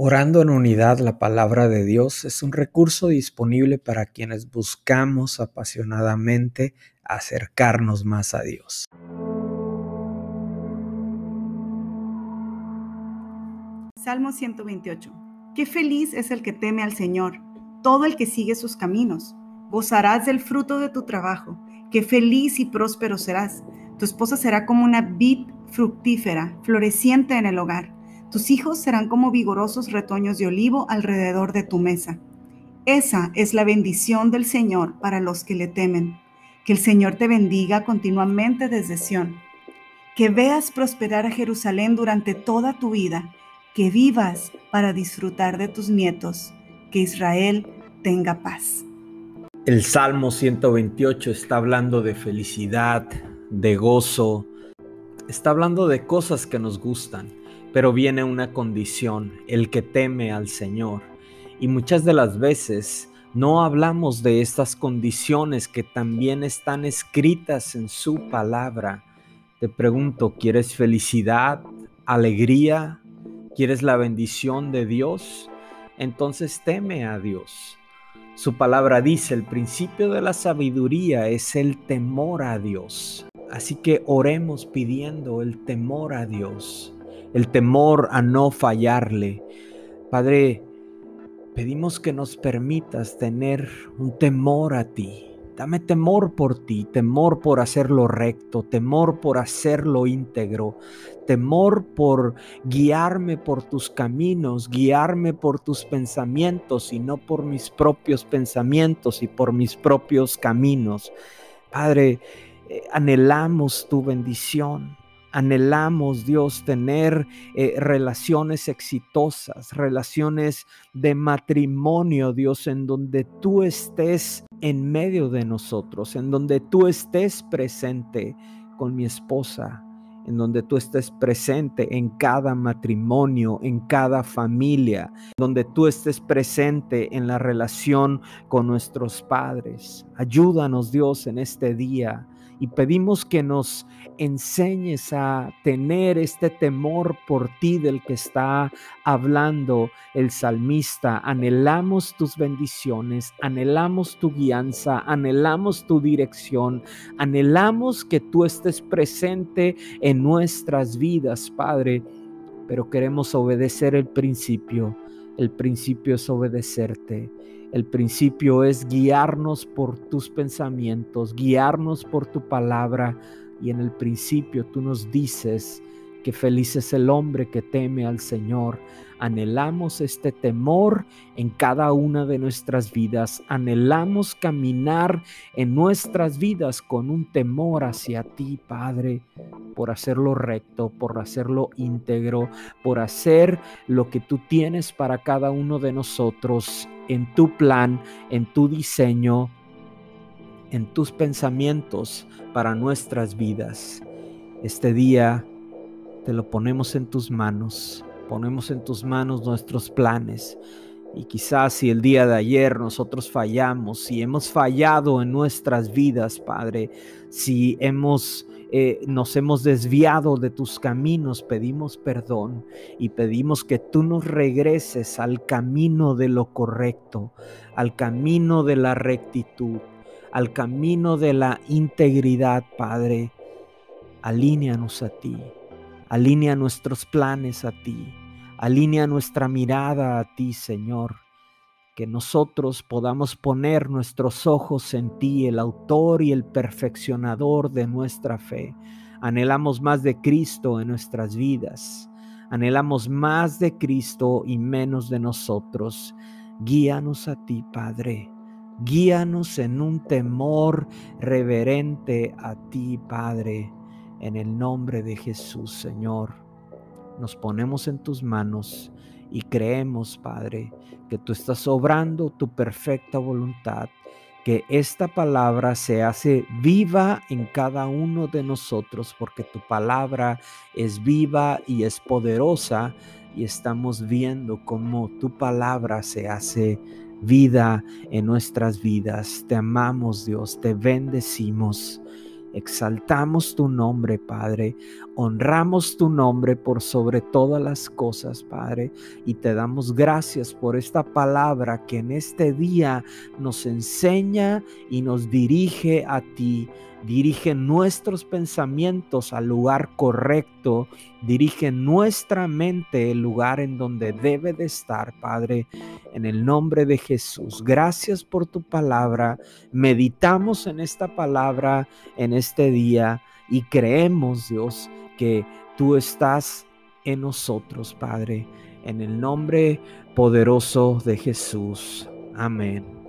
Orando en unidad la palabra de Dios es un recurso disponible para quienes buscamos apasionadamente acercarnos más a Dios. Salmo 128. Qué feliz es el que teme al Señor, todo el que sigue sus caminos. Gozarás del fruto de tu trabajo. Qué feliz y próspero serás. Tu esposa será como una vid fructífera, floreciente en el hogar tus hijos serán como vigorosos retoños de olivo alrededor de tu mesa. Esa es la bendición del Señor para los que le temen. Que el Señor te bendiga continuamente desde Sión. Que veas prosperar a Jerusalén durante toda tu vida. Que vivas para disfrutar de tus nietos. Que Israel tenga paz. El Salmo 128 está hablando de felicidad, de gozo, está hablando de cosas que nos gustan. Pero viene una condición, el que teme al Señor. Y muchas de las veces no hablamos de estas condiciones que también están escritas en su palabra. Te pregunto, ¿quieres felicidad, alegría? ¿Quieres la bendición de Dios? Entonces teme a Dios. Su palabra dice, el principio de la sabiduría es el temor a Dios. Así que oremos pidiendo el temor a Dios el temor a no fallarle. Padre, pedimos que nos permitas tener un temor a ti. Dame temor por ti, temor por hacerlo recto, temor por hacerlo íntegro, temor por guiarme por tus caminos, guiarme por tus pensamientos y no por mis propios pensamientos y por mis propios caminos. Padre, eh, anhelamos tu bendición. Anhelamos, Dios, tener eh, relaciones exitosas, relaciones de matrimonio, Dios, en donde tú estés en medio de nosotros, en donde tú estés presente con mi esposa, en donde tú estés presente en cada matrimonio, en cada familia, donde tú estés presente en la relación con nuestros padres. Ayúdanos, Dios, en este día y pedimos que nos enseñes a tener este temor por ti del que está hablando el salmista. Anhelamos tus bendiciones, anhelamos tu guianza, anhelamos tu dirección, anhelamos que tú estés presente en nuestras vidas, Padre, pero queremos obedecer el principio. El principio es obedecerte. El principio es guiarnos por tus pensamientos, guiarnos por tu palabra. Y en el principio tú nos dices que feliz es el hombre que teme al Señor. Anhelamos este temor en cada una de nuestras vidas. Anhelamos caminar en nuestras vidas con un temor hacia ti, Padre, por hacerlo recto, por hacerlo íntegro, por hacer lo que tú tienes para cada uno de nosotros en tu plan, en tu diseño, en tus pensamientos para nuestras vidas. Este día te lo ponemos en tus manos, ponemos en tus manos nuestros planes. Y quizás si el día de ayer nosotros fallamos, si hemos fallado en nuestras vidas, Padre, si hemos eh, nos hemos desviado de tus caminos, pedimos perdón y pedimos que tú nos regreses al camino de lo correcto, al camino de la rectitud, al camino de la integridad, Padre. Alíneanos a ti, alinea nuestros planes a ti, alinea nuestra mirada a ti, Señor que nosotros podamos poner nuestros ojos en ti, el autor y el perfeccionador de nuestra fe. Anhelamos más de Cristo en nuestras vidas. Anhelamos más de Cristo y menos de nosotros. Guíanos a ti, Padre. Guíanos en un temor reverente a ti, Padre. En el nombre de Jesús, Señor. Nos ponemos en tus manos y creemos, Padre, que tú estás obrando tu perfecta voluntad, que esta palabra se hace viva en cada uno de nosotros, porque tu palabra es viva y es poderosa y estamos viendo cómo tu palabra se hace vida en nuestras vidas. Te amamos, Dios, te bendecimos Exaltamos tu nombre, Padre. Honramos tu nombre por sobre todas las cosas, Padre. Y te damos gracias por esta palabra que en este día nos enseña y nos dirige a ti dirige nuestros pensamientos al lugar correcto, dirige nuestra mente el lugar en donde debe de estar, Padre, en el nombre de Jesús. Gracias por tu palabra. Meditamos en esta palabra en este día y creemos, Dios, que tú estás en nosotros, Padre, en el nombre poderoso de Jesús. Amén.